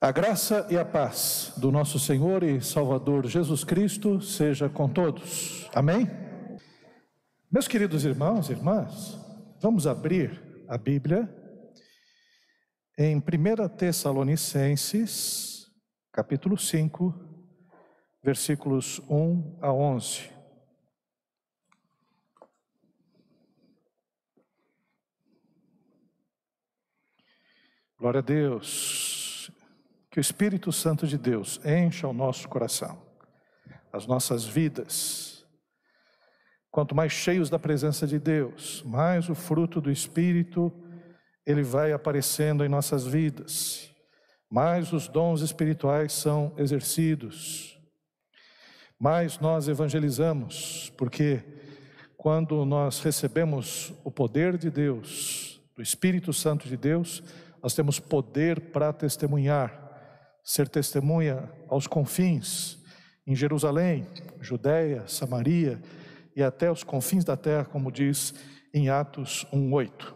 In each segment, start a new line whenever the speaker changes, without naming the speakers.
A graça e a paz do nosso Senhor e Salvador Jesus Cristo seja com todos. Amém? Meus queridos irmãos e irmãs, vamos abrir a Bíblia em 1 Tessalonicenses, capítulo 5, versículos 1 a 11. Glória a Deus. Que o Espírito Santo de Deus encha o nosso coração, as nossas vidas. Quanto mais cheios da presença de Deus, mais o fruto do Espírito ele vai aparecendo em nossas vidas, mais os dons espirituais são exercidos, mais nós evangelizamos, porque quando nós recebemos o poder de Deus, do Espírito Santo de Deus, nós temos poder para testemunhar ser testemunha aos confins, em Jerusalém, Judéia, Samaria e até os confins da terra, como diz em Atos 1:8.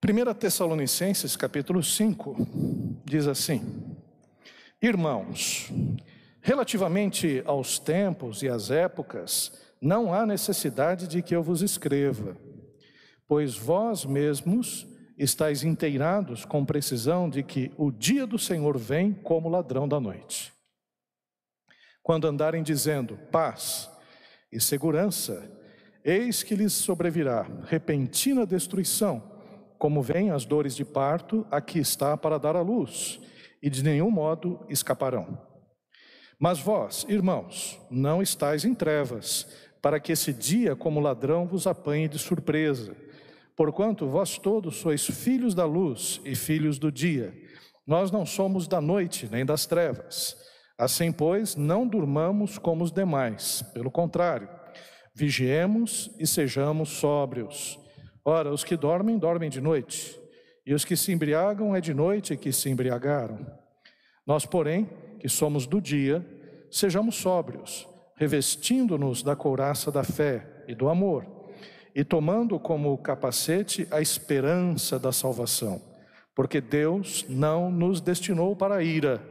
Primeira Tessalonicenses, capítulo 5, diz assim: Irmãos, relativamente aos tempos e às épocas, não há necessidade de que eu vos escreva, pois vós mesmos estáis inteirados com precisão de que o dia do Senhor vem como ladrão da noite. Quando andarem dizendo paz e segurança, eis que lhes sobrevirá repentina destruição, como vêm as dores de parto, aqui está para dar a luz, e de nenhum modo escaparão. Mas vós, irmãos, não estáis em trevas, para que esse dia, como ladrão, vos apanhe de surpresa. Porquanto vós todos sois filhos da luz e filhos do dia. Nós não somos da noite nem das trevas. Assim, pois, não durmamos como os demais. Pelo contrário, vigiemos e sejamos sóbrios. Ora, os que dormem, dormem de noite, e os que se embriagam, é de noite que se embriagaram. Nós, porém, que somos do dia, sejamos sóbrios revestindo-nos da couraça da fé e do amor, e tomando como capacete a esperança da salvação, porque Deus não nos destinou para a ira,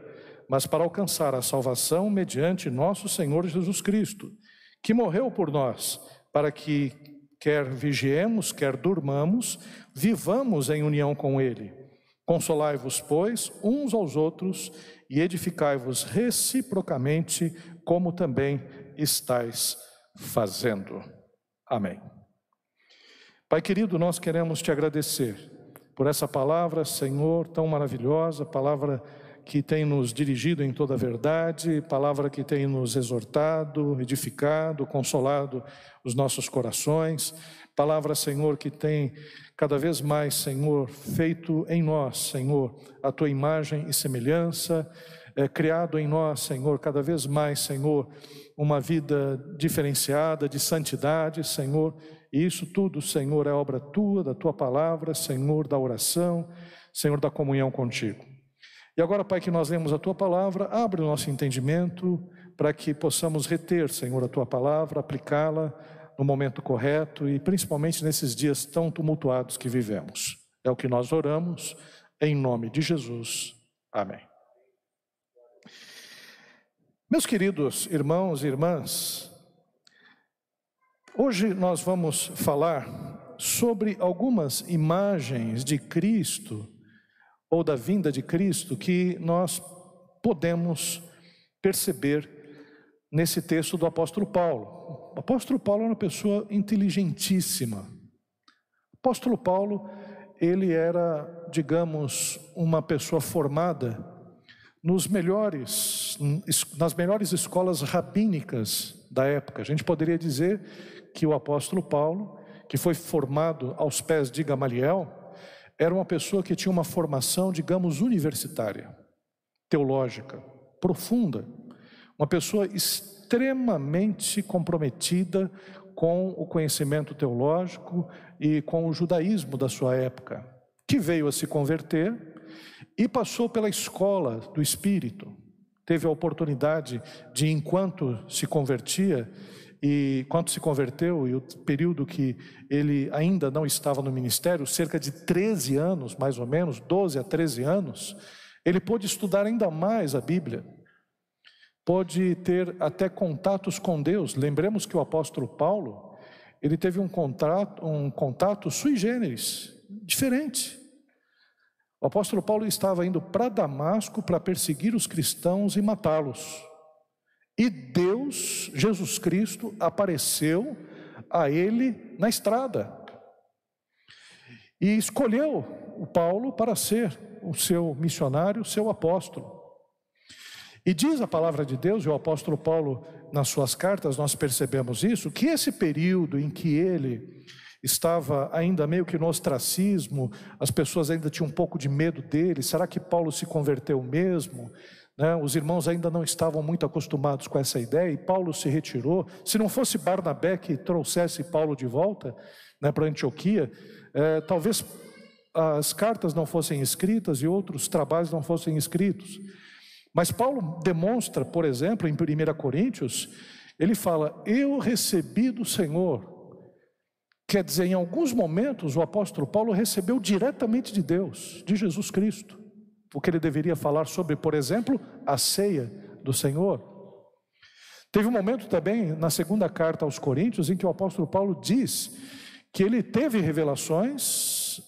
mas para alcançar a salvação mediante nosso Senhor Jesus Cristo, que morreu por nós, para que, quer vigiemos, quer durmamos, vivamos em união com Ele. Consolai-vos, pois, uns aos outros e edificai-vos reciprocamente, como também estais fazendo. Amém. Pai querido, nós queremos te agradecer por essa palavra, Senhor, tão maravilhosa, palavra que tem nos dirigido em toda a verdade, palavra que tem nos exortado, edificado, consolado os nossos corações, palavra, Senhor, que tem cada vez mais, Senhor, feito em nós, Senhor, a tua imagem e semelhança, é, criado em nós, Senhor, cada vez mais, Senhor, uma vida diferenciada de santidade, Senhor. E isso tudo, Senhor, é obra tua, da tua palavra, Senhor, da oração, Senhor, da comunhão contigo. E agora, Pai, que nós lemos a tua palavra, abre o nosso entendimento para que possamos reter, Senhor, a tua palavra, aplicá-la no momento correto e principalmente nesses dias tão tumultuados que vivemos. É o que nós oramos, em nome de Jesus. Amém. Meus queridos irmãos e irmãs, hoje nós vamos falar sobre algumas imagens de Cristo ou da vinda de Cristo que nós podemos perceber nesse texto do apóstolo Paulo. O apóstolo Paulo é uma pessoa inteligentíssima. O apóstolo Paulo, ele era, digamos, uma pessoa formada nos melhores, nas melhores escolas rabínicas da época. A gente poderia dizer que o apóstolo Paulo, que foi formado aos pés de Gamaliel, era uma pessoa que tinha uma formação, digamos, universitária, teológica, profunda, uma pessoa extremamente comprometida com o conhecimento teológico e com o judaísmo da sua época, que veio a se converter e passou pela escola do Espírito. Teve a oportunidade de, enquanto se convertia, e quando se converteu e o período que ele ainda não estava no ministério, cerca de 13 anos, mais ou menos, 12 a 13 anos, ele pôde estudar ainda mais a Bíblia, pôde ter até contatos com Deus. Lembremos que o apóstolo Paulo, ele teve um contato, um contato sui generis, diferente. O apóstolo Paulo estava indo para Damasco para perseguir os cristãos e matá-los. E Deus, Jesus Cristo, apareceu a ele na estrada. E escolheu o Paulo para ser o seu missionário, seu apóstolo. E diz a palavra de Deus, e o apóstolo Paulo, nas suas cartas, nós percebemos isso, que esse período em que ele estava ainda meio que no ostracismo, as pessoas ainda tinham um pouco de medo dele, será que Paulo se converteu mesmo? Né? Os irmãos ainda não estavam muito acostumados com essa ideia e Paulo se retirou. Se não fosse Barnabé que trouxesse Paulo de volta né, para Antioquia, é, talvez as cartas não fossem escritas e outros trabalhos não fossem escritos. Mas Paulo demonstra, por exemplo, em 1 Coríntios, ele fala: Eu recebi do Senhor. Quer dizer, em alguns momentos o apóstolo Paulo recebeu diretamente de Deus, de Jesus Cristo o que ele deveria falar sobre, por exemplo, a ceia do Senhor. Teve um momento também na segunda carta aos Coríntios em que o apóstolo Paulo diz que ele teve revelações,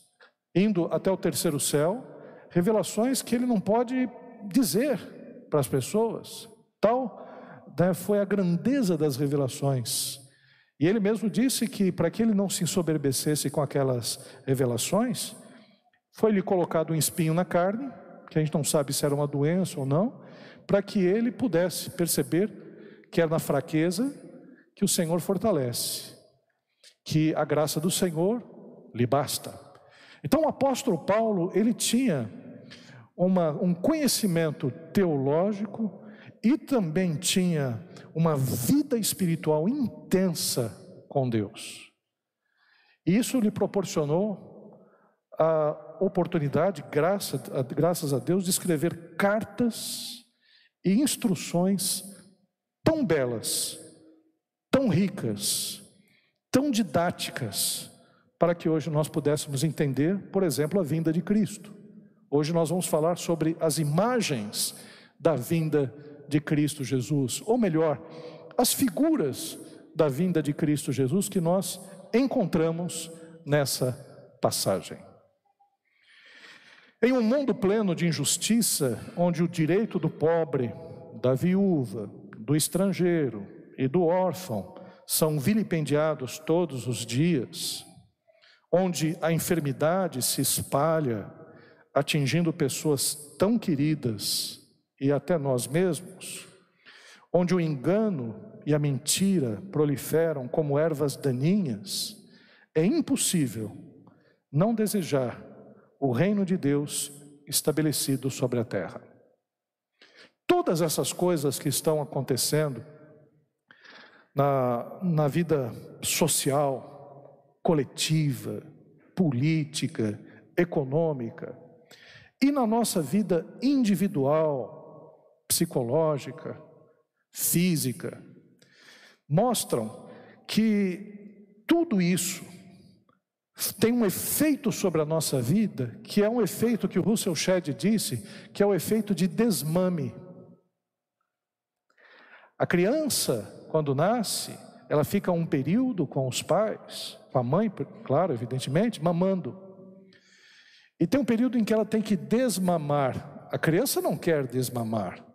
indo até o terceiro céu, revelações que ele não pode dizer para as pessoas. Tal né, foi a grandeza das revelações. E ele mesmo disse que para que ele não se ensoberbecesse com aquelas revelações, foi-lhe colocado um espinho na carne, que a gente não sabe se era uma doença ou não, para que ele pudesse perceber que é na fraqueza que o Senhor fortalece, que a graça do Senhor lhe basta. Então o apóstolo Paulo, ele tinha uma, um conhecimento teológico e também tinha uma vida espiritual intensa com Deus. Isso lhe proporcionou a oportunidade, graça, graças a Deus, de escrever cartas e instruções tão belas, tão ricas, tão didáticas, para que hoje nós pudéssemos entender, por exemplo, a vinda de Cristo. Hoje nós vamos falar sobre as imagens da vinda de Cristo Jesus, ou melhor, as figuras da vinda de Cristo Jesus que nós encontramos nessa passagem. Em um mundo pleno de injustiça, onde o direito do pobre, da viúva, do estrangeiro e do órfão são vilipendiados todos os dias, onde a enfermidade se espalha, atingindo pessoas tão queridas e até nós mesmos, onde o engano e a mentira proliferam como ervas daninhas, é impossível não desejar o reino de Deus estabelecido sobre a terra. Todas essas coisas que estão acontecendo na, na vida social, coletiva, política, econômica e na nossa vida individual, psicológica, física, mostram que tudo isso tem um efeito sobre a nossa vida, que é um efeito que o Russell Shedd disse, que é o efeito de desmame. A criança, quando nasce, ela fica um período com os pais, com a mãe, claro, evidentemente, mamando. E tem um período em que ela tem que desmamar. A criança não quer desmamar.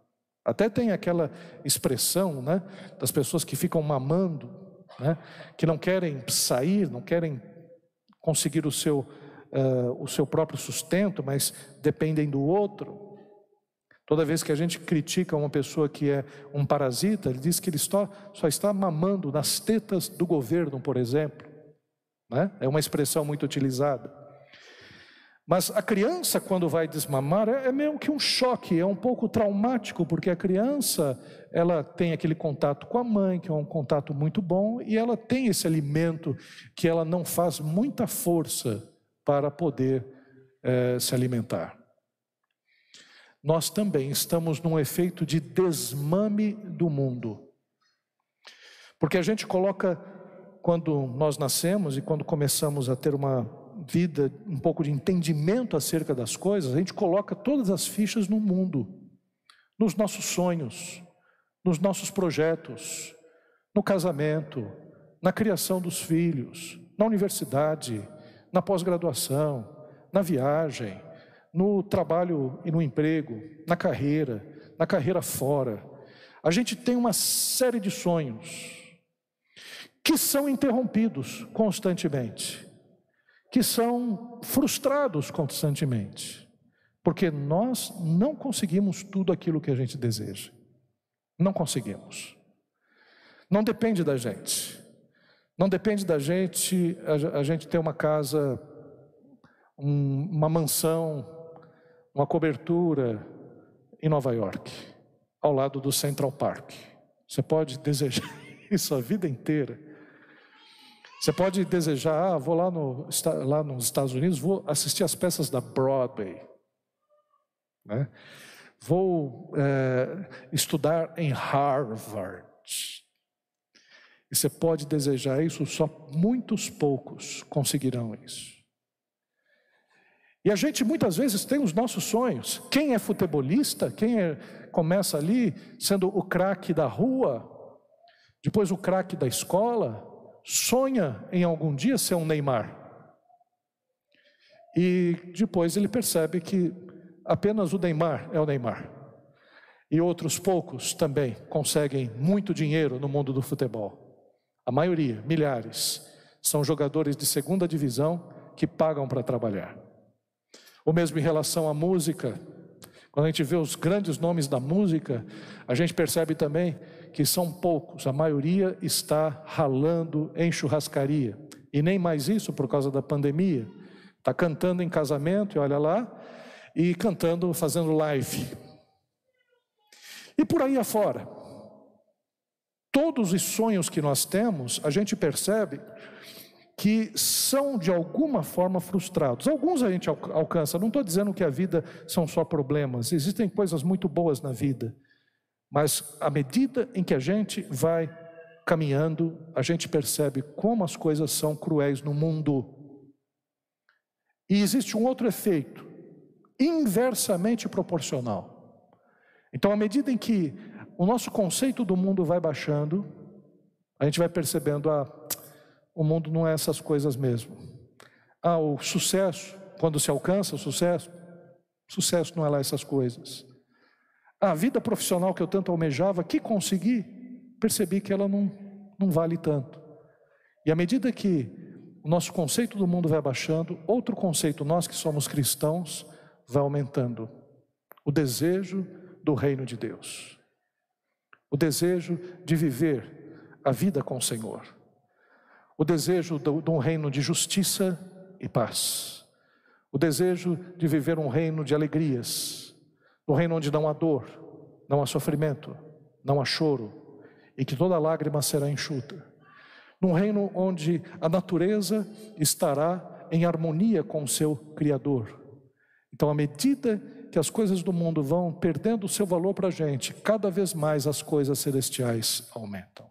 Até tem aquela expressão, né, das pessoas que ficam mamando, né, que não querem sair, não querem conseguir o seu, uh, o seu próprio sustento, mas dependem do outro. Toda vez que a gente critica uma pessoa que é um parasita, ele diz que ele só, só está mamando nas tetas do governo, por exemplo. Né? É uma expressão muito utilizada. Mas a criança, quando vai desmamar, é, é meio que um choque, é um pouco traumático, porque a criança, ela tem aquele contato com a mãe, que é um contato muito bom, e ela tem esse alimento que ela não faz muita força para poder é, se alimentar. Nós também estamos num efeito de desmame do mundo. Porque a gente coloca, quando nós nascemos e quando começamos a ter uma vida, um pouco de entendimento acerca das coisas, a gente coloca todas as fichas no mundo, nos nossos sonhos, nos nossos projetos, no casamento, na criação dos filhos, na universidade, na pós-graduação, na viagem, no trabalho e no emprego, na carreira, na carreira fora. A gente tem uma série de sonhos que são interrompidos constantemente, que são frustrados constantemente, porque nós não conseguimos tudo aquilo que a gente deseja. Não conseguimos. Não depende da gente. Não depende da gente, a, a gente ter uma casa, um, uma mansão, uma cobertura em Nova York, ao lado do Central Park. Você pode desejar isso a vida inteira. Você pode desejar, ah, vou lá, no, lá nos Estados Unidos, vou assistir as peças da Broadway. Né? Vou é, estudar em Harvard. E você pode desejar isso, só muitos poucos conseguirão isso. E a gente muitas vezes tem os nossos sonhos. Quem é futebolista, quem é, começa ali sendo o craque da rua, depois o craque da escola, sonha em algum dia ser um Neymar. E depois ele percebe que apenas o Neymar é o Neymar. E outros poucos também conseguem muito dinheiro no mundo do futebol. A maioria, milhares, são jogadores de segunda divisão que pagam para trabalhar. O mesmo em relação à música. Quando a gente vê os grandes nomes da música, a gente percebe também que são poucos, a maioria está ralando em churrascaria. E nem mais isso por causa da pandemia. Está cantando em casamento, e olha lá, e cantando, fazendo live. E por aí afora todos os sonhos que nós temos, a gente percebe que são de alguma forma frustrados. Alguns a gente alcança, não estou dizendo que a vida são só problemas, existem coisas muito boas na vida, mas à medida em que a gente vai caminhando, a gente percebe como as coisas são cruéis no mundo. E existe um outro efeito, inversamente proporcional. Então, à medida em que o nosso conceito do mundo vai baixando, a gente vai percebendo, ah, o mundo não é essas coisas mesmo. Ah, o sucesso, quando se alcança o sucesso, sucesso não é lá essas coisas. A vida profissional que eu tanto almejava, que consegui, percebi que ela não, não vale tanto. E à medida que o nosso conceito do mundo vai baixando, outro conceito, nós que somos cristãos, vai aumentando. O desejo do reino de Deus o desejo de viver a vida com o Senhor, o desejo de um reino de justiça e paz, o desejo de viver um reino de alegrias, um reino onde não há dor, não há sofrimento, não há choro e que toda lágrima será enxuta, num reino onde a natureza estará em harmonia com o seu Criador. Então, à medida que as coisas do mundo vão perdendo o seu valor para a gente, cada vez mais as coisas celestiais aumentam.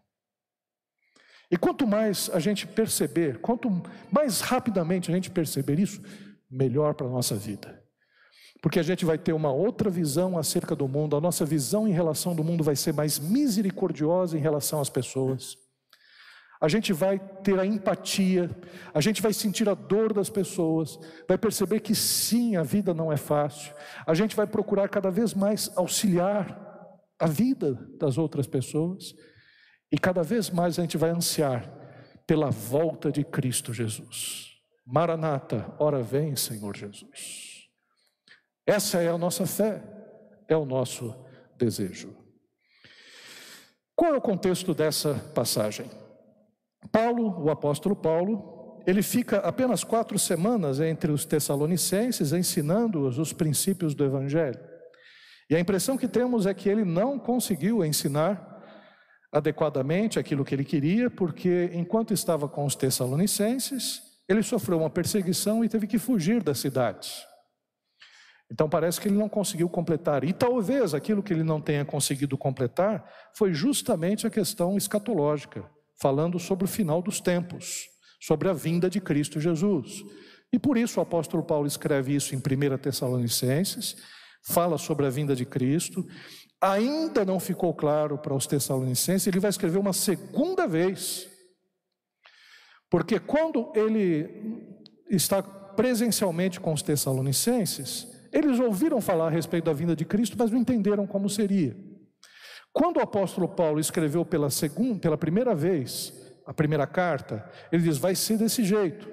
E quanto mais a gente perceber, quanto mais rapidamente a gente perceber isso, melhor para a nossa vida. Porque a gente vai ter uma outra visão acerca do mundo, a nossa visão em relação do mundo vai ser mais misericordiosa em relação às pessoas. A gente vai ter a empatia, a gente vai sentir a dor das pessoas, vai perceber que sim, a vida não é fácil, a gente vai procurar cada vez mais auxiliar a vida das outras pessoas, e cada vez mais a gente vai ansiar pela volta de Cristo Jesus. Maranata, ora vem, Senhor Jesus. Essa é a nossa fé, é o nosso desejo. Qual é o contexto dessa passagem? Paulo, o apóstolo Paulo, ele fica apenas quatro semanas entre os tessalonicenses ensinando-os os princípios do Evangelho. E a impressão que temos é que ele não conseguiu ensinar adequadamente aquilo que ele queria, porque enquanto estava com os tessalonicenses, ele sofreu uma perseguição e teve que fugir da cidade. Então parece que ele não conseguiu completar. E talvez aquilo que ele não tenha conseguido completar foi justamente a questão escatológica falando sobre o final dos tempos, sobre a vinda de Cristo Jesus. E por isso o apóstolo Paulo escreve isso em 1 Tessalonicenses, fala sobre a vinda de Cristo. Ainda não ficou claro para os Tessalonicenses, ele vai escrever uma segunda vez. Porque quando ele está presencialmente com os Tessalonicenses, eles ouviram falar a respeito da vinda de Cristo, mas não entenderam como seria. Quando o apóstolo Paulo escreveu pela segunda, pela primeira vez, a primeira carta, ele diz: vai ser desse jeito.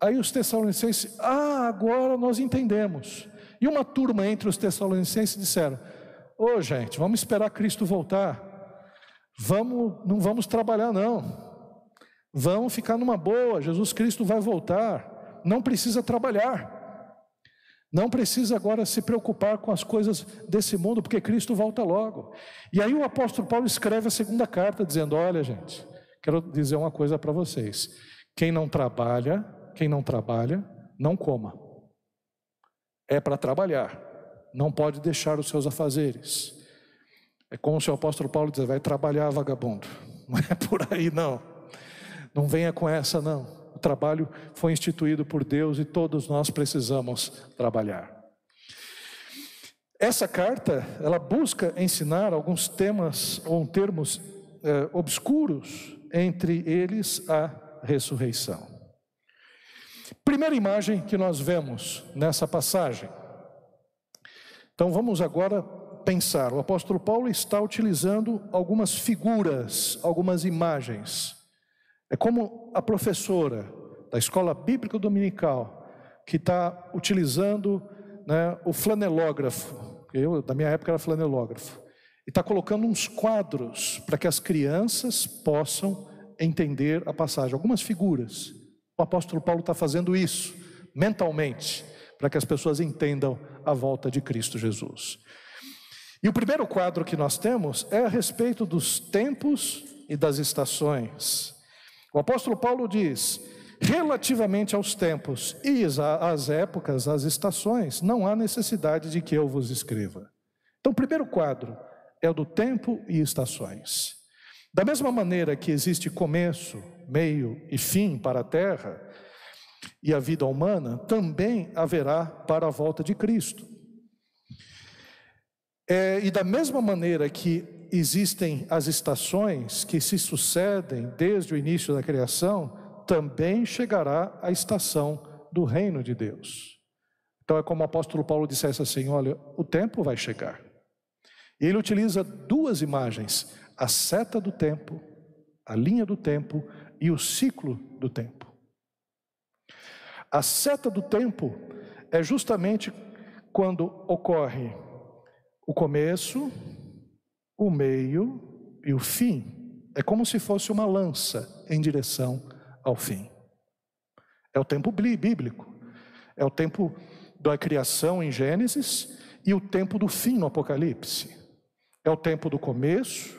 Aí os Tessalonicenses, ah, agora nós entendemos. E uma turma entre os Tessalonicenses disseram: Ô oh, gente, vamos esperar Cristo voltar. Vamos, não vamos trabalhar não. Vamos ficar numa boa. Jesus Cristo vai voltar. Não precisa trabalhar. Não precisa agora se preocupar com as coisas desse mundo, porque Cristo volta logo. E aí o apóstolo Paulo escreve a segunda carta, dizendo: Olha, gente, quero dizer uma coisa para vocês. Quem não trabalha, quem não trabalha, não coma. É para trabalhar, não pode deixar os seus afazeres. É como se o apóstolo Paulo diz: vai trabalhar, vagabundo. Não é por aí, não. Não venha com essa, não trabalho foi instituído por Deus e todos nós precisamos trabalhar. Essa carta, ela busca ensinar alguns temas ou termos eh, obscuros, entre eles a ressurreição. Primeira imagem que nós vemos nessa passagem. Então vamos agora pensar. O apóstolo Paulo está utilizando algumas figuras, algumas imagens é como a professora da escola bíblica dominical que está utilizando né, o flanelógrafo, eu, da minha época era flanelógrafo, e está colocando uns quadros para que as crianças possam entender a passagem, algumas figuras. O apóstolo Paulo está fazendo isso mentalmente, para que as pessoas entendam a volta de Cristo Jesus. E o primeiro quadro que nós temos é a respeito dos tempos e das estações. O apóstolo Paulo diz: relativamente aos tempos e às épocas, às estações, não há necessidade de que eu vos escreva. Então, o primeiro quadro é o do tempo e estações. Da mesma maneira que existe começo, meio e fim para a terra e a vida humana, também haverá para a volta de Cristo. É, e da mesma maneira que existem as estações que se sucedem desde o início da criação, também chegará a estação do reino de Deus. Então é como o apóstolo Paulo dissesse assim: olha, o tempo vai chegar. E ele utiliza duas imagens: a seta do tempo, a linha do tempo e o ciclo do tempo. A seta do tempo é justamente quando ocorre o começo, o meio e o fim. É como se fosse uma lança em direção ao fim. É o tempo bíblico. É o tempo da criação em Gênesis e o tempo do fim no Apocalipse. É o tempo do começo,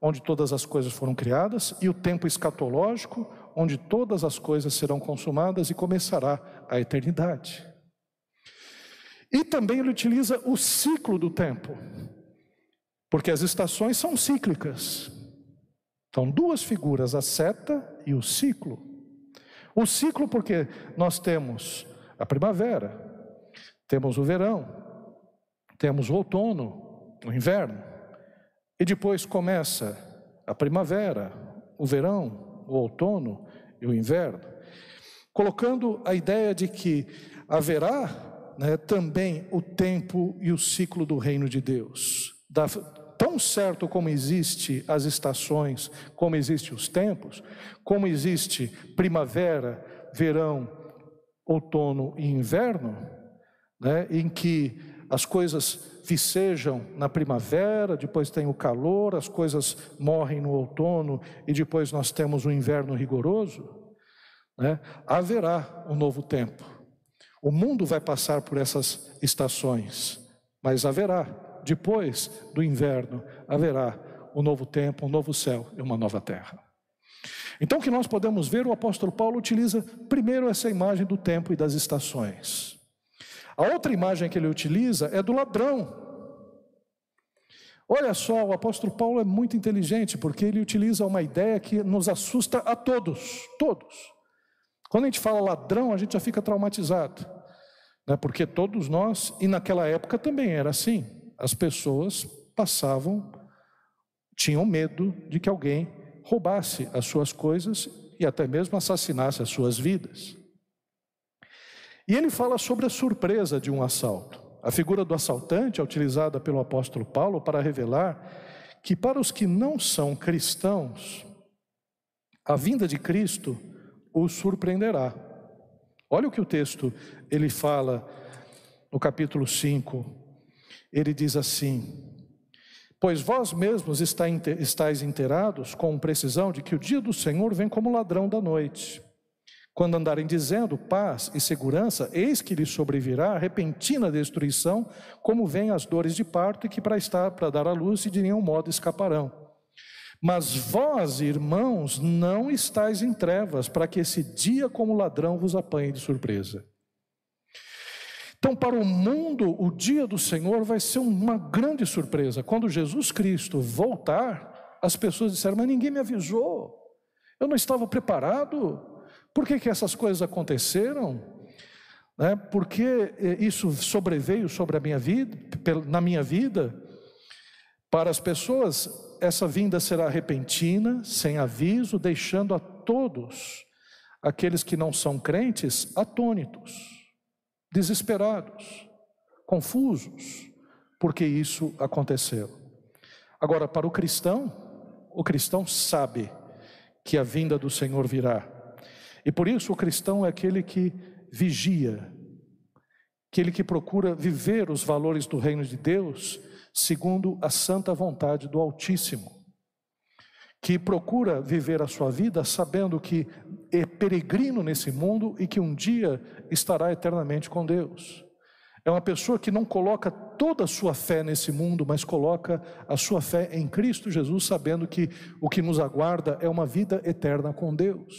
onde todas as coisas foram criadas, e o tempo escatológico, onde todas as coisas serão consumadas e começará a eternidade. E também ele utiliza o ciclo do tempo. Porque as estações são cíclicas. São duas figuras, a seta e o ciclo. O ciclo, porque nós temos a primavera, temos o verão, temos o outono, o inverno, e depois começa a primavera, o verão, o outono e o inverno, colocando a ideia de que haverá né, também o tempo e o ciclo do reino de Deus. Da, tão certo como existe as estações, como existem os tempos, como existe primavera, verão, outono e inverno, né, em que as coisas vicejam na primavera, depois tem o calor, as coisas morrem no outono e depois nós temos o inverno rigoroso, né, haverá um novo tempo. O mundo vai passar por essas estações, mas haverá depois do inverno haverá um novo tempo, um novo céu e uma nova terra. Então, o que nós podemos ver, o apóstolo Paulo utiliza primeiro essa imagem do tempo e das estações. A outra imagem que ele utiliza é do ladrão. Olha só, o apóstolo Paulo é muito inteligente, porque ele utiliza uma ideia que nos assusta a todos, todos. Quando a gente fala ladrão, a gente já fica traumatizado, né? porque todos nós, e naquela época também era assim, as pessoas passavam, tinham medo de que alguém roubasse as suas coisas e até mesmo assassinasse as suas vidas. E ele fala sobre a surpresa de um assalto. A figura do assaltante é utilizada pelo apóstolo Paulo para revelar que para os que não são cristãos, a vinda de Cristo os surpreenderá. Olha o que o texto ele fala no capítulo 5. Ele diz assim: Pois vós mesmos estáis inteirados com precisão de que o dia do Senhor vem como ladrão da noite. Quando andarem dizendo paz e segurança, eis que lhes sobrevirá a repentina destruição, como vêm as dores de parto, e que para estar para dar à luz e de nenhum modo escaparão. Mas vós, irmãos, não estáis em trevas, para que esse dia como ladrão vos apanhe de surpresa. Então, para o mundo, o dia do Senhor vai ser uma grande surpresa. Quando Jesus Cristo voltar, as pessoas disseram: Mas ninguém me avisou, eu não estava preparado. Por que, que essas coisas aconteceram? Né? Por que eh, isso sobreveio sobre a minha vida, na minha vida? Para as pessoas, essa vinda será repentina, sem aviso, deixando a todos, aqueles que não são crentes, atônitos, desesperados, confusos, porque isso aconteceu. Agora, para o cristão, o cristão sabe que a vinda do Senhor virá. E por isso o cristão é aquele que vigia, aquele que procura viver os valores do reino de Deus segundo a santa vontade do Altíssimo, que procura viver a sua vida sabendo que é peregrino nesse mundo e que um dia estará eternamente com Deus. É uma pessoa que não coloca toda a sua fé nesse mundo, mas coloca a sua fé em Cristo Jesus, sabendo que o que nos aguarda é uma vida eterna com Deus.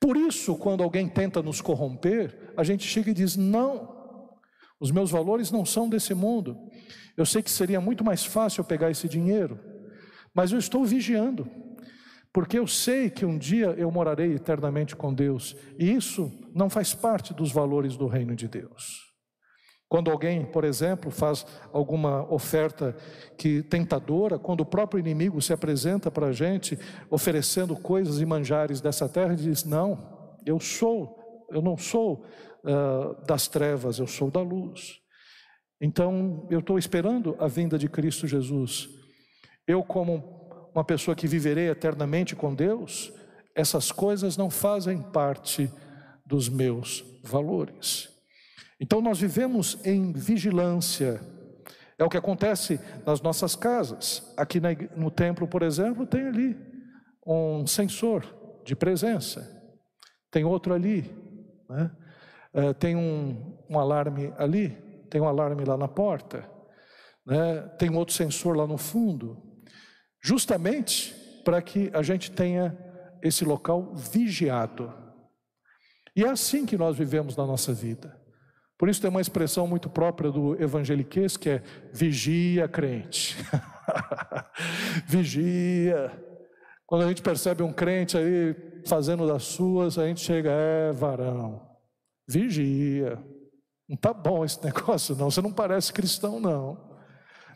Por isso, quando alguém tenta nos corromper, a gente chega e diz: não, os meus valores não são desse mundo. Eu sei que seria muito mais fácil eu pegar esse dinheiro, mas eu estou vigiando, porque eu sei que um dia eu morarei eternamente com Deus, e isso não faz parte dos valores do reino de Deus. Quando alguém, por exemplo, faz alguma oferta que tentadora, quando o próprio inimigo se apresenta para a gente oferecendo coisas e manjares dessa terra, diz: Não, eu sou, eu não sou uh, das trevas, eu sou da luz. Então, eu estou esperando a vinda de Cristo Jesus. Eu, como uma pessoa que viverei eternamente com Deus, essas coisas não fazem parte dos meus valores. Então nós vivemos em vigilância. É o que acontece nas nossas casas. Aqui no templo, por exemplo, tem ali um sensor de presença. Tem outro ali. Né? É, tem um, um, alarme ali. Tem um alarme lá na porta. Né? Tem outro sensor lá no fundo. Justamente para que a gente tenha esse local vigiado. E é assim que nós vivemos na nossa vida. Por isso tem uma expressão muito própria do evangeliquez que é vigia crente. vigia. Quando a gente percebe um crente aí fazendo das suas, a gente chega, é varão, vigia. Não tá bom esse negócio, não. Você não parece cristão, não.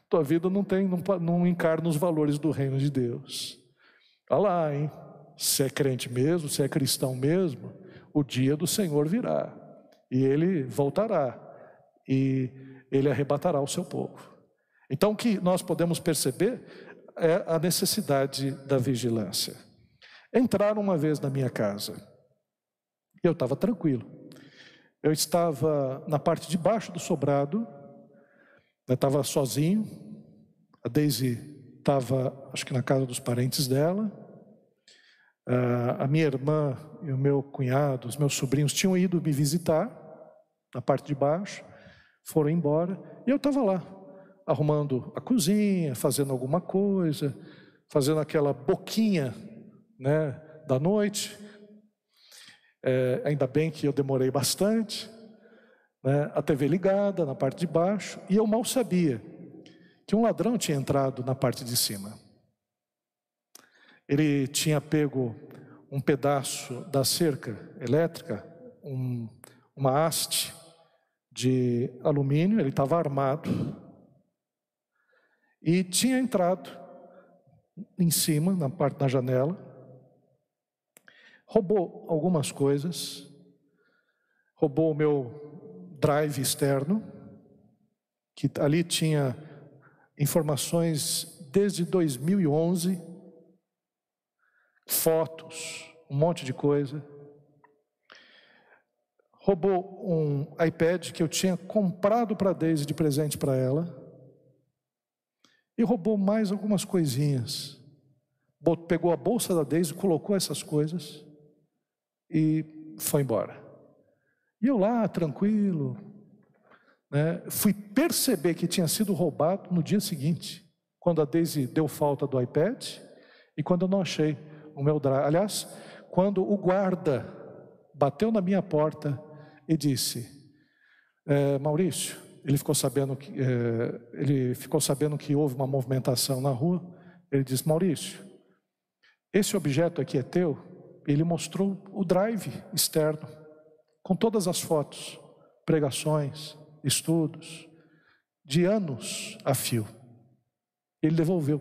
Tua vida não tem, não, não encarna os valores do reino de Deus. Olha lá, hein? Se é crente mesmo, se é cristão mesmo, o dia do Senhor virá e ele voltará e ele arrebatará o seu povo. Então, o que nós podemos perceber é a necessidade da vigilância. Entraram uma vez na minha casa, eu estava tranquilo. Eu estava na parte de baixo do sobrado, eu estava sozinho, a Daisy estava, acho que na casa dos parentes dela, a minha irmã e o meu cunhado, os meus sobrinhos tinham ido me visitar na parte de baixo, foram embora e eu estava lá, arrumando a cozinha, fazendo alguma coisa, fazendo aquela boquinha né, da noite. É, ainda bem que eu demorei bastante, né, a TV ligada na parte de baixo, e eu mal sabia que um ladrão tinha entrado na parte de cima. Ele tinha pego um pedaço da cerca elétrica, um, uma haste de alumínio, ele estava armado e tinha entrado em cima, na parte da janela, roubou algumas coisas, roubou o meu drive externo, que ali tinha informações desde 2011, fotos, um monte de coisa. Roubou um iPad que eu tinha comprado para a Daisy de presente para ela. E roubou mais algumas coisinhas. Pegou a bolsa da Daisy, colocou essas coisas e foi embora. E eu lá, tranquilo, né, fui perceber que tinha sido roubado no dia seguinte, quando a Daisy deu falta do iPad e quando eu não achei o meu drive. Aliás, quando o guarda bateu na minha porta e disse: é, Maurício, ele ficou sabendo que é, ele ficou sabendo que houve uma movimentação na rua. Ele disse: Maurício, esse objeto aqui é teu. Ele mostrou o drive externo com todas as fotos, pregações, estudos de anos a fio. Ele devolveu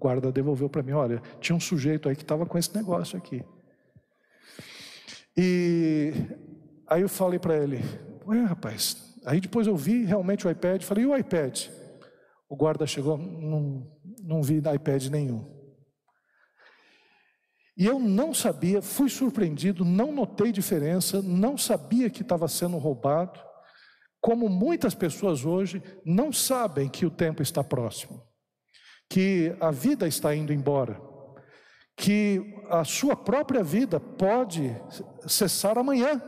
guarda devolveu para mim: olha, tinha um sujeito aí que estava com esse negócio aqui. E aí eu falei para ele: ué, rapaz. Aí depois eu vi realmente o iPad, falei: e o iPad? O guarda chegou, não, não vi iPad nenhum. E eu não sabia, fui surpreendido, não notei diferença, não sabia que estava sendo roubado, como muitas pessoas hoje não sabem que o tempo está próximo que a vida está indo embora, que a sua própria vida pode cessar amanhã.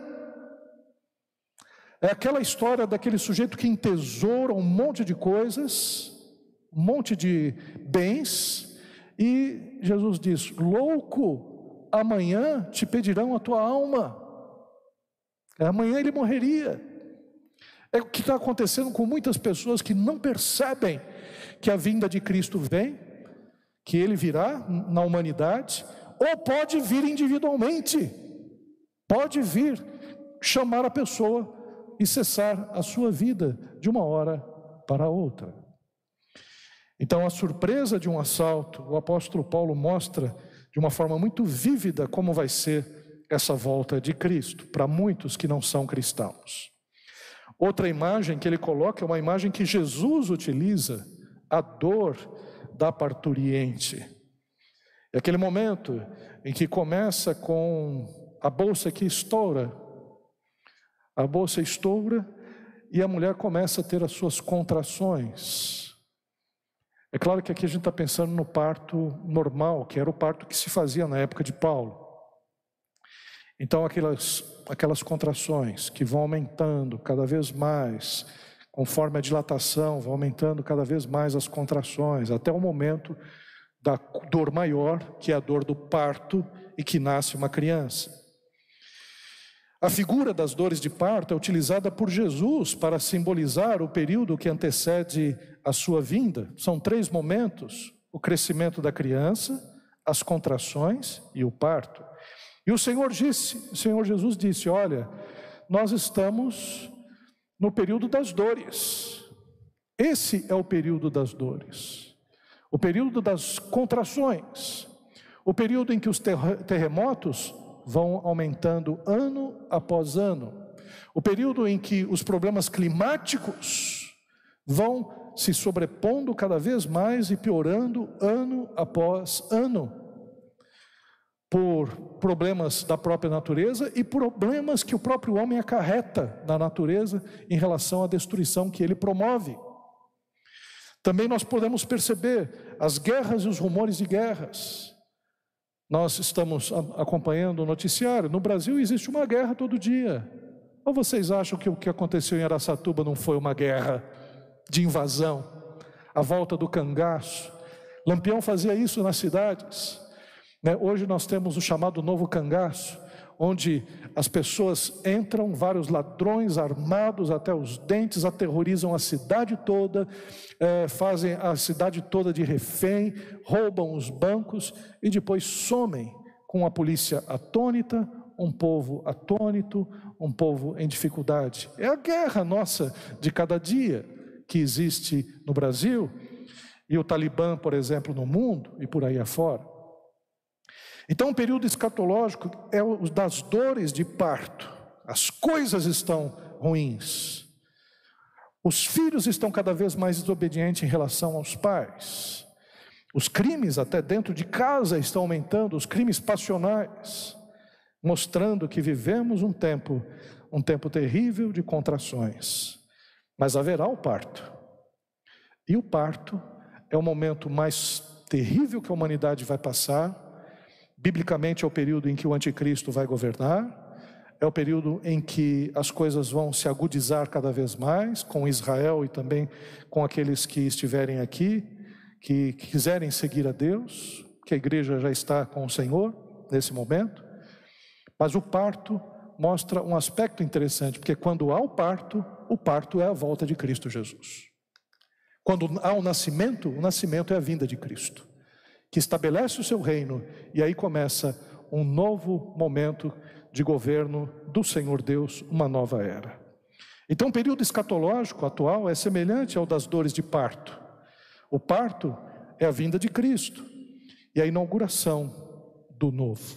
É aquela história daquele sujeito que entesoura um monte de coisas, um monte de bens, e Jesus diz: Louco, amanhã te pedirão a tua alma. Amanhã ele morreria. É o que está acontecendo com muitas pessoas que não percebem que a vinda de Cristo vem, que ele virá na humanidade, ou pode vir individualmente, pode vir chamar a pessoa e cessar a sua vida de uma hora para outra. Então, a surpresa de um assalto, o apóstolo Paulo mostra de uma forma muito vívida como vai ser essa volta de Cristo para muitos que não são cristãos. Outra imagem que ele coloca é uma imagem que Jesus utiliza a dor da parturiente. É aquele momento em que começa com a bolsa que estoura, a bolsa estoura e a mulher começa a ter as suas contrações. É claro que aqui a gente está pensando no parto normal, que era o parto que se fazia na época de Paulo. Então, aquelas, aquelas contrações que vão aumentando cada vez mais, Conforme a dilatação, vai aumentando cada vez mais as contrações, até o momento da dor maior, que é a dor do parto e que nasce uma criança. A figura das dores de parto é utilizada por Jesus para simbolizar o período que antecede a sua vinda. São três momentos: o crescimento da criança, as contrações e o parto. E o Senhor disse, o Senhor Jesus disse: "Olha, nós estamos no período das dores. Esse é o período das dores, o período das contrações, o período em que os terremotos vão aumentando ano após ano, o período em que os problemas climáticos vão se sobrepondo cada vez mais e piorando ano após ano por problemas da própria natureza e problemas que o próprio homem acarreta na natureza em relação à destruição que ele promove. Também nós podemos perceber as guerras e os rumores de guerras. Nós estamos acompanhando o noticiário. No Brasil existe uma guerra todo dia. Ou vocês acham que o que aconteceu em Araçatuba não foi uma guerra de invasão? A volta do cangaço. Lampião fazia isso nas cidades. Né? Hoje nós temos o chamado novo cangaço, onde as pessoas entram, vários ladrões armados até os dentes, aterrorizam a cidade toda, é, fazem a cidade toda de refém, roubam os bancos e depois somem com a polícia atônita, um povo atônito, um povo em dificuldade. É a guerra nossa de cada dia que existe no Brasil e o Talibã, por exemplo, no mundo e por aí afora. Então, o período escatológico é o das dores de parto. As coisas estão ruins. Os filhos estão cada vez mais desobedientes em relação aos pais. Os crimes, até dentro de casa, estão aumentando, os crimes passionais, mostrando que vivemos um tempo, um tempo terrível de contrações. Mas haverá o parto. E o parto é o momento mais terrível que a humanidade vai passar Biblicamente é o período em que o anticristo vai governar, é o período em que as coisas vão se agudizar cada vez mais com Israel e também com aqueles que estiverem aqui, que quiserem seguir a Deus, que a igreja já está com o Senhor nesse momento. Mas o parto mostra um aspecto interessante, porque quando há o parto, o parto é a volta de Cristo Jesus. Quando há o nascimento, o nascimento é a vinda de Cristo que estabelece o seu reino, e aí começa um novo momento de governo do Senhor Deus, uma nova era. Então, o período escatológico atual é semelhante ao das dores de parto. O parto é a vinda de Cristo e a inauguração do novo.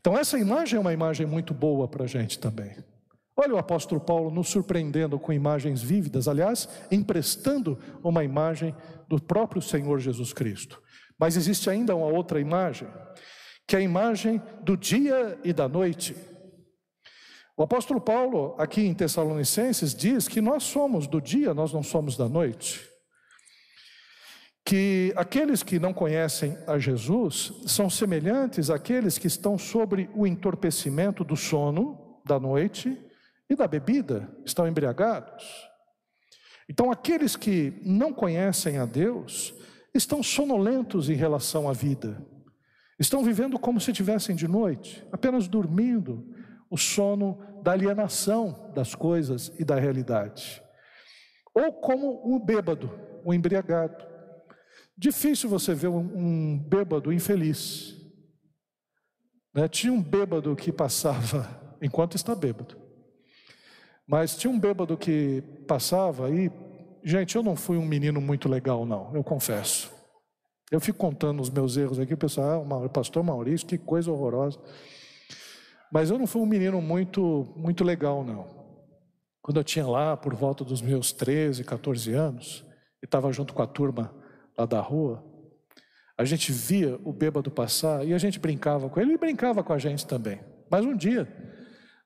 Então, essa imagem é uma imagem muito boa para a gente também. Olha o apóstolo Paulo nos surpreendendo com imagens vívidas, aliás, emprestando uma imagem do próprio Senhor Jesus Cristo. Mas existe ainda uma outra imagem, que é a imagem do dia e da noite. O apóstolo Paulo, aqui em Tessalonicenses, diz que nós somos do dia, nós não somos da noite. Que aqueles que não conhecem a Jesus são semelhantes àqueles que estão sobre o entorpecimento do sono da noite e da bebida, estão embriagados. Então, aqueles que não conhecem a Deus estão sonolentos em relação à vida. Estão vivendo como se estivessem de noite, apenas dormindo, o sono da alienação das coisas e da realidade. Ou como um bêbado, um embriagado. Difícil você ver um, bêbado infeliz. Né? Tinha um bêbado que passava, enquanto está bêbado. Mas tinha um bêbado que passava aí Gente, eu não fui um menino muito legal, não, eu confesso. Eu fico contando os meus erros aqui, o pessoal, ah, pastor Maurício, que coisa horrorosa. Mas eu não fui um menino muito, muito legal, não. Quando eu tinha lá, por volta dos meus 13, 14 anos, e estava junto com a turma lá da rua, a gente via o bêbado passar e a gente brincava com ele, ele brincava com a gente também. Mas um dia,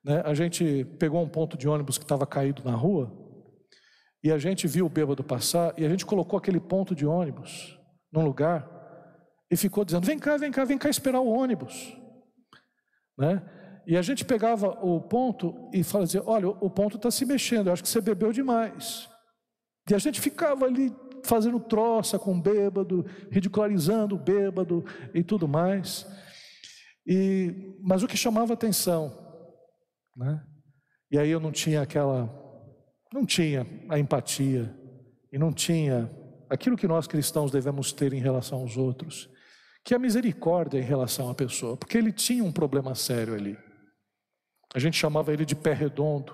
né, a gente pegou um ponto de ônibus que estava caído na rua, e a gente viu o bêbado passar e a gente colocou aquele ponto de ônibus num lugar e ficou dizendo: vem cá, vem cá, vem cá esperar o ônibus. Né? E a gente pegava o ponto e fazia: olha, o ponto está se mexendo, eu acho que você bebeu demais. E a gente ficava ali fazendo troça com o bêbado, ridicularizando o bêbado e tudo mais. E, mas o que chamava atenção, né? e aí eu não tinha aquela não tinha a empatia e não tinha aquilo que nós cristãos devemos ter em relação aos outros, que é a misericórdia em relação à pessoa, porque ele tinha um problema sério ali. A gente chamava ele de pé redondo,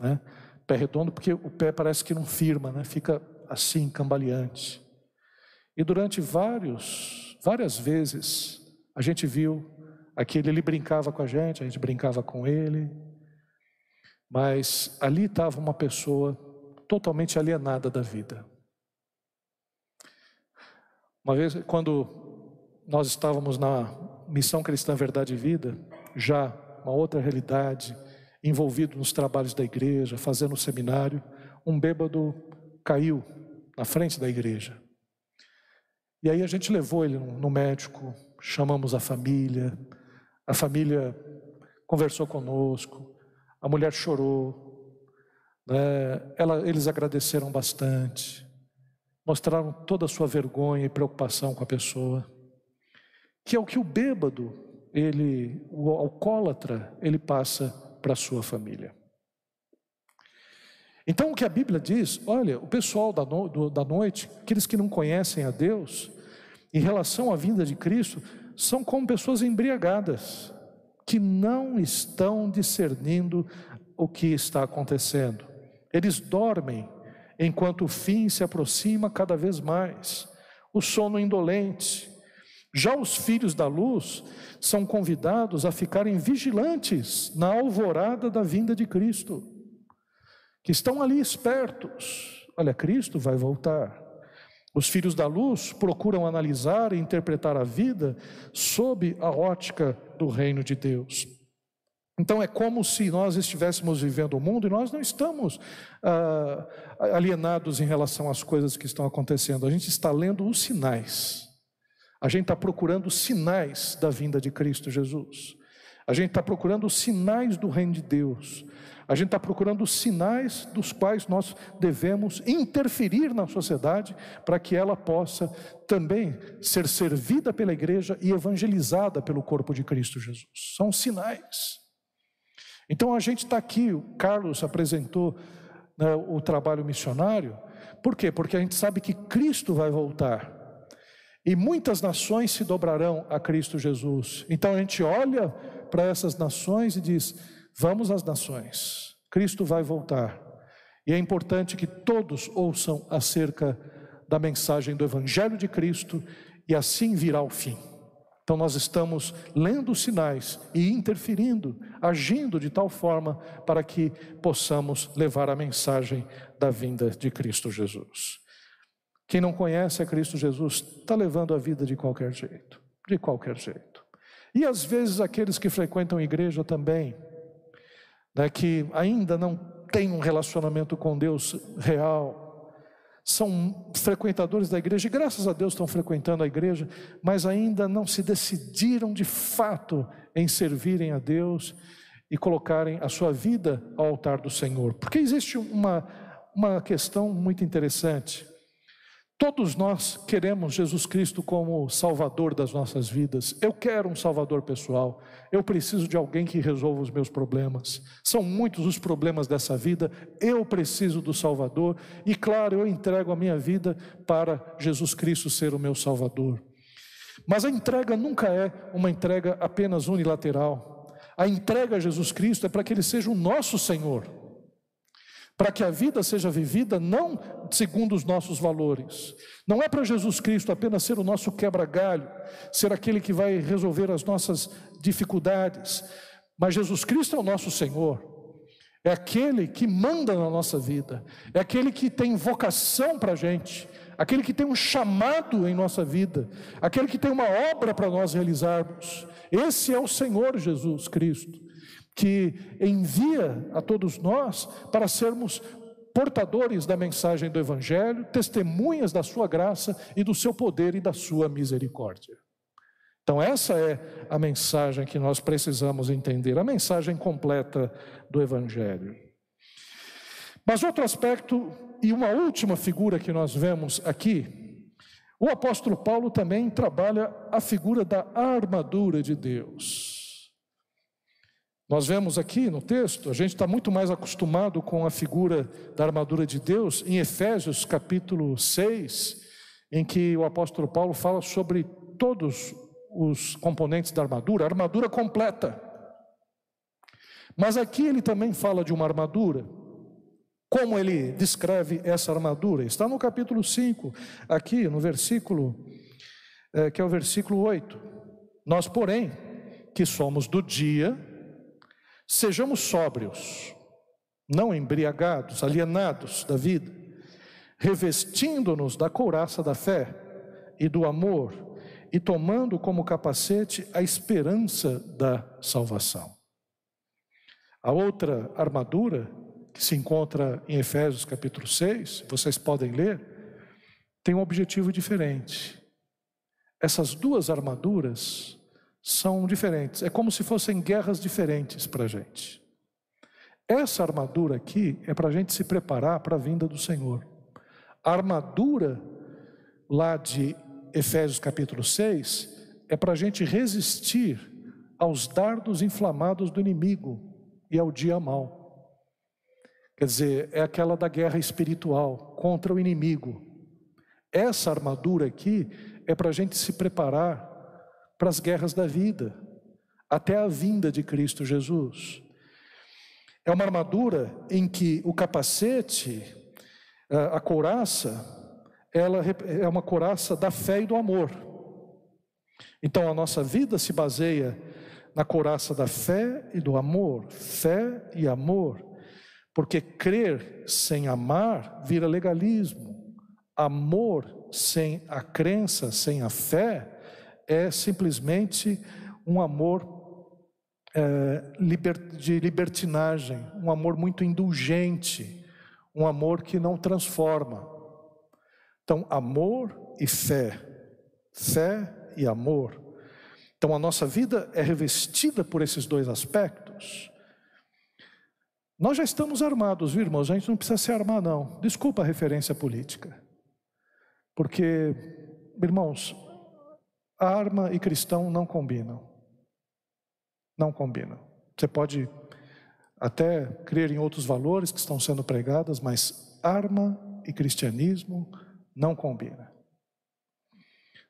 né? Pé redondo porque o pé parece que não firma, né? Fica assim, cambaleante. E durante vários, várias vezes, a gente viu aquele, ele brincava com a gente, a gente brincava com ele, mas ali estava uma pessoa totalmente alienada da vida. Uma vez, quando nós estávamos na Missão Cristã Verdade e Vida, já uma outra realidade, envolvido nos trabalhos da igreja, fazendo o seminário, um bêbado caiu na frente da igreja. E aí a gente levou ele no médico, chamamos a família, a família conversou conosco, a mulher chorou, né? Ela, eles agradeceram bastante, mostraram toda a sua vergonha e preocupação com a pessoa, que é o que o bêbado ele, o alcoólatra, ele passa para a sua família. Então o que a Bíblia diz, olha, o pessoal da, no, do, da noite, aqueles que não conhecem a Deus, em relação à vinda de Cristo, são como pessoas embriagadas, que não estão discernindo o que está acontecendo. Eles dormem enquanto o fim se aproxima cada vez mais. O sono indolente. Já os filhos da luz são convidados a ficarem vigilantes na alvorada da vinda de Cristo, que estão ali espertos. Olha, Cristo vai voltar. Os filhos da luz procuram analisar e interpretar a vida sob a ótica do reino de Deus. Então é como se nós estivéssemos vivendo o mundo e nós não estamos ah, alienados em relação às coisas que estão acontecendo. A gente está lendo os sinais. A gente está procurando sinais da vinda de Cristo Jesus. A gente está procurando sinais do reino de Deus. A gente está procurando sinais dos quais nós devemos interferir na sociedade para que ela possa também ser servida pela igreja e evangelizada pelo corpo de Cristo Jesus. São sinais. Então a gente está aqui, o Carlos apresentou né, o trabalho missionário, por quê? Porque a gente sabe que Cristo vai voltar. E muitas nações se dobrarão a Cristo Jesus. Então a gente olha para essas nações e diz: Vamos às nações, Cristo vai voltar. E é importante que todos ouçam acerca da mensagem do Evangelho de Cristo, e assim virá o fim. Então nós estamos lendo os sinais e interferindo, agindo de tal forma para que possamos levar a mensagem da vinda de Cristo Jesus. Quem não conhece a Cristo Jesus está levando a vida de qualquer jeito, de qualquer jeito. E às vezes aqueles que frequentam a igreja também, né, que ainda não têm um relacionamento com Deus real, são frequentadores da igreja, e graças a Deus estão frequentando a igreja, mas ainda não se decidiram de fato em servirem a Deus e colocarem a sua vida ao altar do Senhor. Porque existe uma, uma questão muito interessante. Todos nós queremos Jesus Cristo como Salvador das nossas vidas. Eu quero um Salvador pessoal. Eu preciso de alguém que resolva os meus problemas. São muitos os problemas dessa vida. Eu preciso do Salvador. E, claro, eu entrego a minha vida para Jesus Cristo ser o meu Salvador. Mas a entrega nunca é uma entrega apenas unilateral. A entrega a Jesus Cristo é para que Ele seja o nosso Senhor para que a vida seja vivida não segundo os nossos valores. Não é para Jesus Cristo apenas ser o nosso quebra-galho, ser aquele que vai resolver as nossas dificuldades, mas Jesus Cristo é o nosso Senhor. É aquele que manda na nossa vida, é aquele que tem vocação para a gente, aquele que tem um chamado em nossa vida, aquele que tem uma obra para nós realizarmos. Esse é o Senhor Jesus Cristo que envia a todos nós para sermos portadores da mensagem do Evangelho, testemunhas da sua graça e do seu poder e da sua misericórdia. Então, essa é a mensagem que nós precisamos entender, a mensagem completa do Evangelho. Mas outro aspecto, e uma última figura que nós vemos aqui, o apóstolo Paulo também trabalha a figura da armadura de Deus. Nós vemos aqui no texto, a gente está muito mais acostumado com a figura da armadura de Deus em Efésios capítulo 6, em que o apóstolo Paulo fala sobre todos os componentes da armadura, a armadura completa. Mas aqui ele também fala de uma armadura. Como ele descreve essa armadura? Está no capítulo 5, aqui no versículo, é, que é o versículo 8. Nós, porém, que somos do dia, Sejamos sóbrios, não embriagados, alienados da vida, revestindo-nos da couraça da fé e do amor e tomando como capacete a esperança da salvação. A outra armadura, que se encontra em Efésios capítulo 6, vocês podem ler, tem um objetivo diferente. Essas duas armaduras são diferentes. É como se fossem guerras diferentes para a gente. Essa armadura aqui é para a gente se preparar para a vinda do Senhor. A armadura lá de Efésios capítulo 6 é para a gente resistir aos dardos inflamados do inimigo e ao dia mau. Quer dizer, é aquela da guerra espiritual contra o inimigo. Essa armadura aqui é para a gente se preparar para as guerras da vida, até a vinda de Cristo Jesus. É uma armadura em que o capacete, a couraça, ela é uma couraça da fé e do amor. Então a nossa vida se baseia na couraça da fé e do amor, fé e amor, porque crer sem amar vira legalismo, amor sem a crença, sem a fé, é simplesmente um amor é, de libertinagem, um amor muito indulgente, um amor que não transforma. Então, amor e fé, fé e amor. Então, a nossa vida é revestida por esses dois aspectos. Nós já estamos armados, viu, irmãos? A gente não precisa se armar, não. Desculpa a referência política. Porque, irmãos, arma e cristão não combinam. Não combinam. Você pode até crer em outros valores que estão sendo pregados, mas arma e cristianismo não combinam.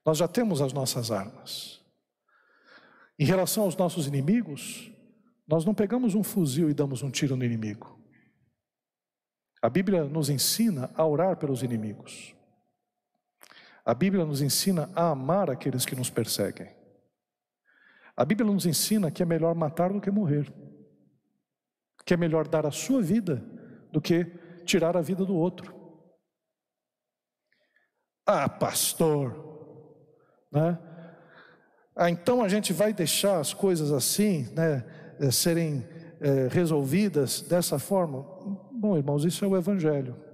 Nós já temos as nossas armas. Em relação aos nossos inimigos, nós não pegamos um fuzil e damos um tiro no inimigo. A Bíblia nos ensina a orar pelos inimigos. A Bíblia nos ensina a amar aqueles que nos perseguem. A Bíblia nos ensina que é melhor matar do que morrer, que é melhor dar a sua vida do que tirar a vida do outro. Ah, pastor, né? Ah, então a gente vai deixar as coisas assim, né, eh, serem é, resolvidas dessa forma? Bom, irmãos, isso é o Evangelho.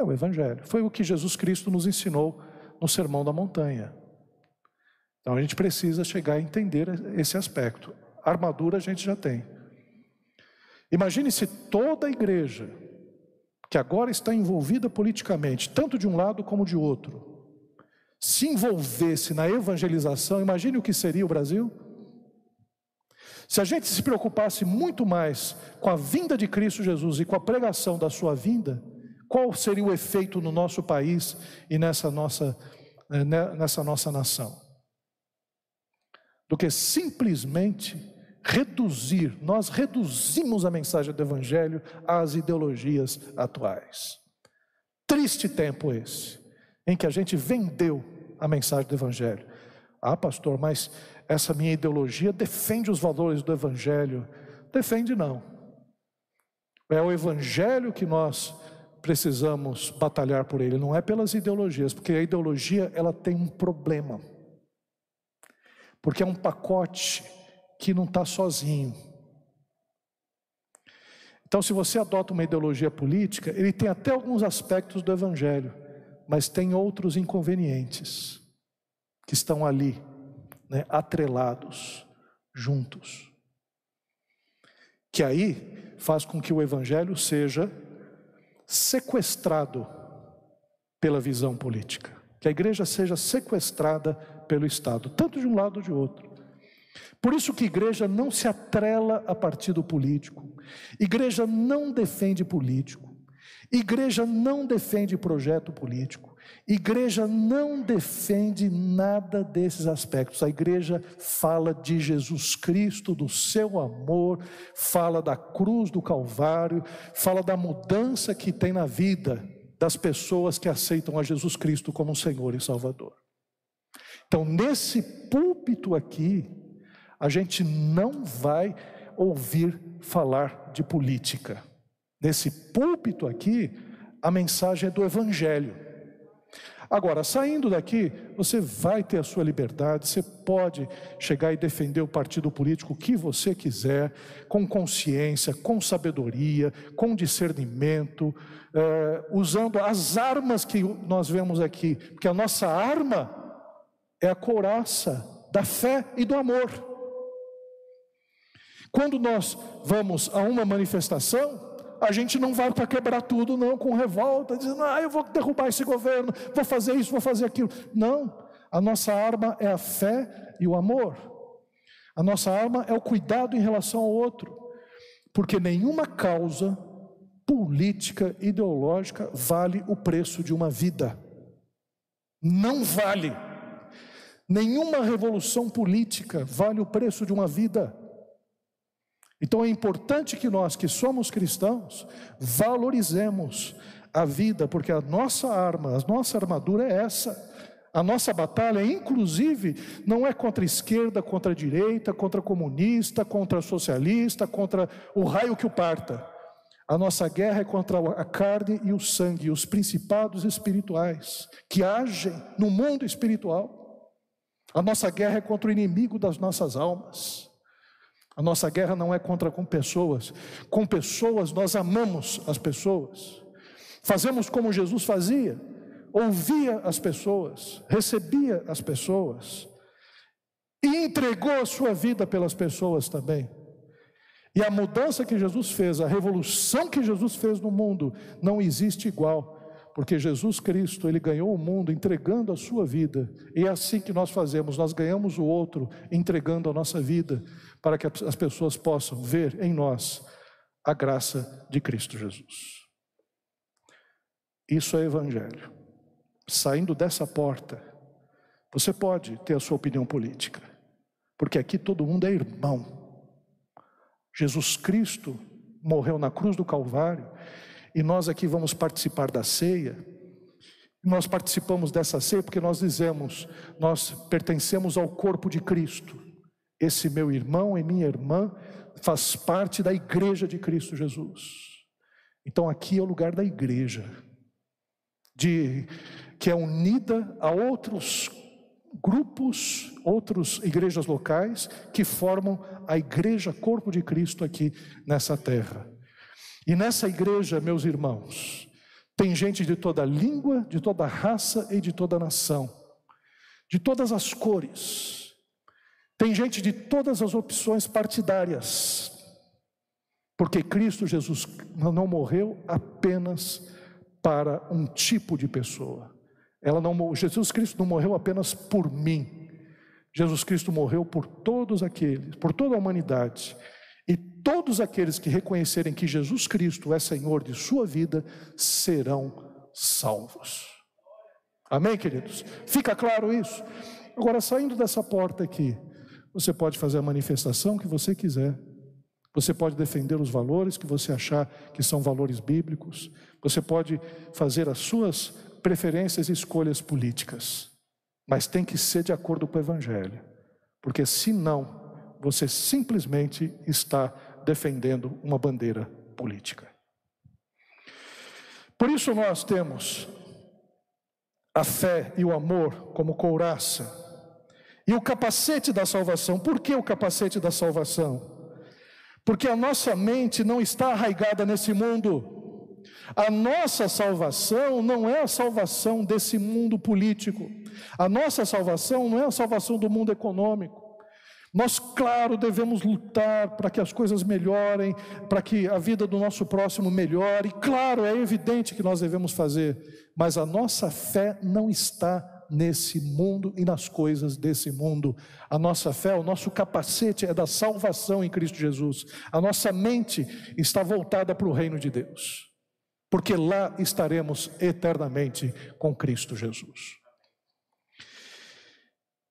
É o Evangelho. Foi o que Jesus Cristo nos ensinou no Sermão da Montanha. Então a gente precisa chegar a entender esse aspecto. A armadura a gente já tem. Imagine se toda a igreja, que agora está envolvida politicamente, tanto de um lado como de outro, se envolvesse na evangelização, imagine o que seria o Brasil. Se a gente se preocupasse muito mais com a vinda de Cristo Jesus e com a pregação da sua vinda, qual seria o efeito no nosso país e nessa nossa, eh, nessa nossa nação? Do que simplesmente reduzir, nós reduzimos a mensagem do Evangelho às ideologias atuais. Triste tempo esse, em que a gente vendeu a mensagem do Evangelho. Ah, pastor, mas essa minha ideologia defende os valores do Evangelho. Defende não. É o Evangelho que nós precisamos batalhar por ele, não é pelas ideologias, porque a ideologia ela tem um problema. Porque é um pacote que não está sozinho. Então, se você adota uma ideologia política, ele tem até alguns aspectos do evangelho, mas tem outros inconvenientes que estão ali, né, atrelados, juntos. Que aí faz com que o evangelho seja sequestrado pela visão política. Que a igreja seja sequestrada pelo Estado, tanto de um lado ou de outro. Por isso que igreja não se atrela a partido político. Igreja não defende político. Igreja não defende projeto político. Igreja não defende nada desses aspectos. A igreja fala de Jesus Cristo, do seu amor, fala da cruz do Calvário, fala da mudança que tem na vida das pessoas que aceitam a Jesus Cristo como Senhor e Salvador. Então, nesse púlpito aqui, a gente não vai ouvir falar de política. Nesse púlpito aqui, a mensagem é do Evangelho. Agora, saindo daqui, você vai ter a sua liberdade, você pode chegar e defender o partido político que você quiser, com consciência, com sabedoria, com discernimento, é, usando as armas que nós vemos aqui, porque a nossa arma é a couraça da fé e do amor. Quando nós vamos a uma manifestação, a gente não vai para quebrar tudo, não, com revolta, dizendo, ah, eu vou derrubar esse governo, vou fazer isso, vou fazer aquilo. Não, A nossa arma é a fé e o amor. A nossa arma é o cuidado em relação ao outro, porque nenhuma causa política, ideológica vale o preço de uma vida. Não vale. Nenhuma revolução política vale o preço de uma vida. Então é importante que nós, que somos cristãos, valorizemos a vida, porque a nossa arma, a nossa armadura é essa. A nossa batalha, inclusive, não é contra a esquerda, contra a direita, contra comunista, contra socialista, contra o raio que o parta. A nossa guerra é contra a carne e o sangue, os principados espirituais que agem no mundo espiritual. A nossa guerra é contra o inimigo das nossas almas. A nossa guerra não é contra com pessoas. Com pessoas nós amamos as pessoas. Fazemos como Jesus fazia, ouvia as pessoas, recebia as pessoas e entregou a sua vida pelas pessoas também. E a mudança que Jesus fez, a revolução que Jesus fez no mundo, não existe igual, porque Jesus Cristo, ele ganhou o mundo entregando a sua vida. E é assim que nós fazemos, nós ganhamos o outro entregando a nossa vida, para que as pessoas possam ver em nós a graça de Cristo Jesus. Isso é evangelho. Saindo dessa porta, você pode ter a sua opinião política, porque aqui todo mundo é irmão. Jesus Cristo morreu na cruz do Calvário e nós aqui vamos participar da ceia. Nós participamos dessa ceia porque nós dizemos, nós pertencemos ao corpo de Cristo. Esse meu irmão e minha irmã faz parte da igreja de Cristo Jesus. Então aqui é o lugar da igreja, de que é unida a outros grupos, outras igrejas locais que formam a igreja corpo de Cristo aqui nessa terra. E nessa igreja, meus irmãos, tem gente de toda língua, de toda raça e de toda nação, de todas as cores. Tem gente de todas as opções partidárias. Porque Cristo Jesus não morreu apenas para um tipo de pessoa. Ela não, Jesus Cristo não morreu apenas por mim. Jesus Cristo morreu por todos aqueles, por toda a humanidade. E todos aqueles que reconhecerem que Jesus Cristo é Senhor de sua vida serão salvos. Amém, queridos? Fica claro isso? Agora, saindo dessa porta aqui, você pode fazer a manifestação que você quiser. Você pode defender os valores que você achar que são valores bíblicos. Você pode fazer as suas preferências e escolhas políticas, mas tem que ser de acordo com o Evangelho, porque senão você simplesmente está defendendo uma bandeira política. Por isso nós temos a fé e o amor como couraça e o capacete da salvação. Por que o capacete da salvação? Porque a nossa mente não está arraigada nesse mundo. A nossa salvação não é a salvação desse mundo político. A nossa salvação não é a salvação do mundo econômico. Nós, claro, devemos lutar para que as coisas melhorem, para que a vida do nosso próximo melhore. Claro, é evidente que nós devemos fazer, mas a nossa fé não está nesse mundo e nas coisas desse mundo. A nossa fé, o nosso capacete é da salvação em Cristo Jesus. A nossa mente está voltada para o reino de Deus porque lá estaremos eternamente com Cristo Jesus.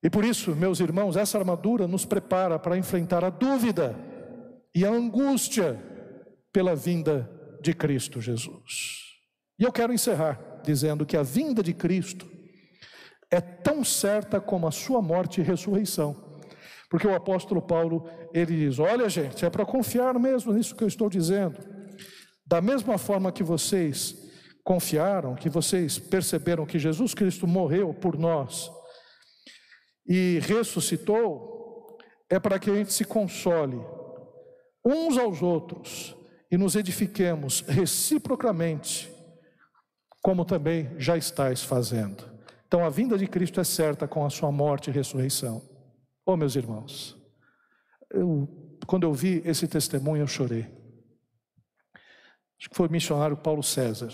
E por isso, meus irmãos, essa armadura nos prepara para enfrentar a dúvida e a angústia pela vinda de Cristo Jesus. E eu quero encerrar dizendo que a vinda de Cristo é tão certa como a sua morte e ressurreição. Porque o apóstolo Paulo, ele diz: "Olha, gente, é para confiar mesmo nisso que eu estou dizendo. Da mesma forma que vocês confiaram, que vocês perceberam que Jesus Cristo morreu por nós e ressuscitou, é para que a gente se console uns aos outros e nos edifiquemos reciprocamente, como também já estáis fazendo. Então a vinda de Cristo é certa com a sua morte e ressurreição. Oh, meus irmãos, eu, quando eu vi esse testemunho, eu chorei acho que foi o missionário Paulo César,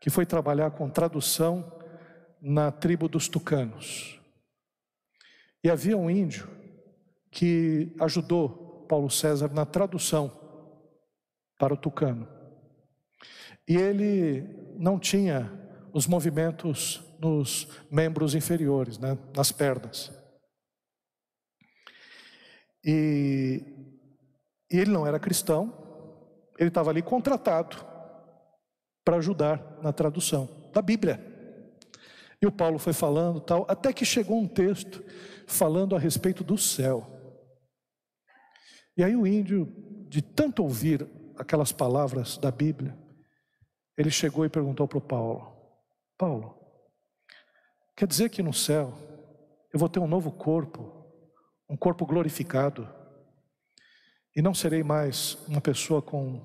que foi trabalhar com tradução na tribo dos tucanos. E havia um índio que ajudou Paulo César na tradução para o tucano. E ele não tinha os movimentos nos membros inferiores, né, nas pernas. E, e ele não era cristão, ele estava ali contratado para ajudar na tradução da Bíblia. E o Paulo foi falando tal, até que chegou um texto falando a respeito do céu. E aí o índio, de tanto ouvir aquelas palavras da Bíblia, ele chegou e perguntou para o Paulo: Paulo, quer dizer que no céu eu vou ter um novo corpo, um corpo glorificado, e não serei mais uma pessoa com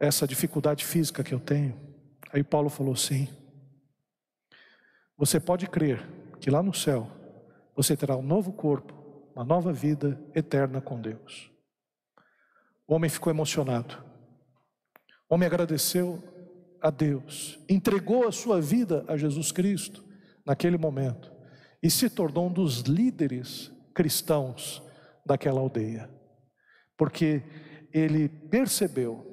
essa dificuldade física que eu tenho? Aí Paulo falou: sim. Você pode crer que lá no céu você terá um novo corpo, uma nova vida eterna com Deus. O homem ficou emocionado. O homem agradeceu a Deus, entregou a sua vida a Jesus Cristo naquele momento e se tornou um dos líderes cristãos daquela aldeia, porque ele percebeu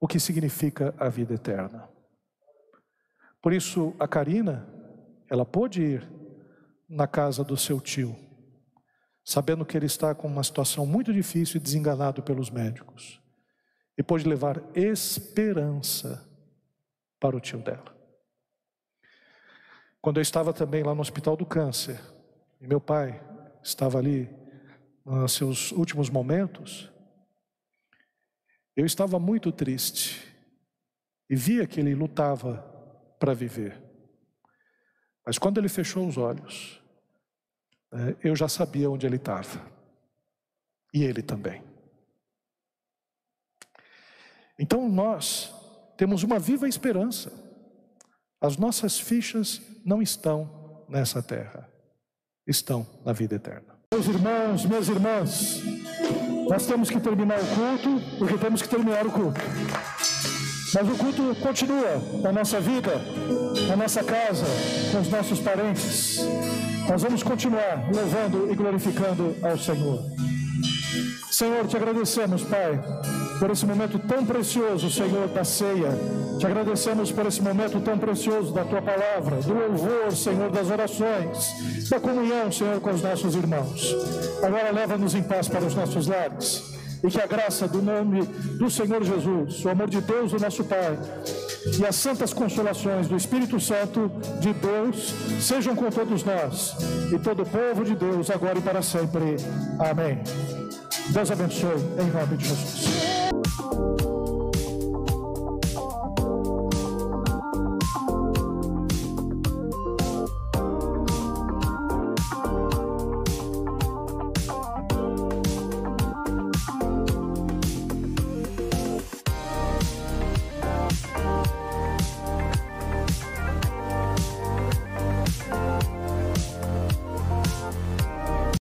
o que significa a vida eterna. Por isso, a Karina ela pôde ir na casa do seu tio, sabendo que ele está com uma situação muito difícil e desenganado pelos médicos, e pôde levar esperança para o tio dela. Quando eu estava também lá no Hospital do Câncer, e meu pai estava ali nos seus últimos momentos, eu estava muito triste e via que ele lutava para viver. Mas quando ele fechou os olhos, né, eu já sabia onde ele estava. E ele também. Então nós temos uma viva esperança. As nossas fichas não estão nessa terra, estão na vida eterna. Meus irmãos, minhas irmãs, nós temos que terminar o culto, porque temos que terminar o culto. Mas o culto continua na nossa vida, na nossa casa, com os nossos parentes. Nós vamos continuar louvando e glorificando ao Senhor. Senhor, te agradecemos, Pai, por esse momento tão precioso, Senhor, da ceia. Te agradecemos por esse momento tão precioso da tua palavra, do louvor, Senhor, das orações, da comunhão, Senhor, com os nossos irmãos. Agora leva-nos em paz para os nossos lares e que a graça do nome do Senhor Jesus, o amor de Deus, o nosso Pai, e as santas consolações do Espírito Santo de Deus sejam com todos nós e todo o povo de Deus, agora e para sempre. Amém. Deus abençoe, em nome de Jesus. Thank you.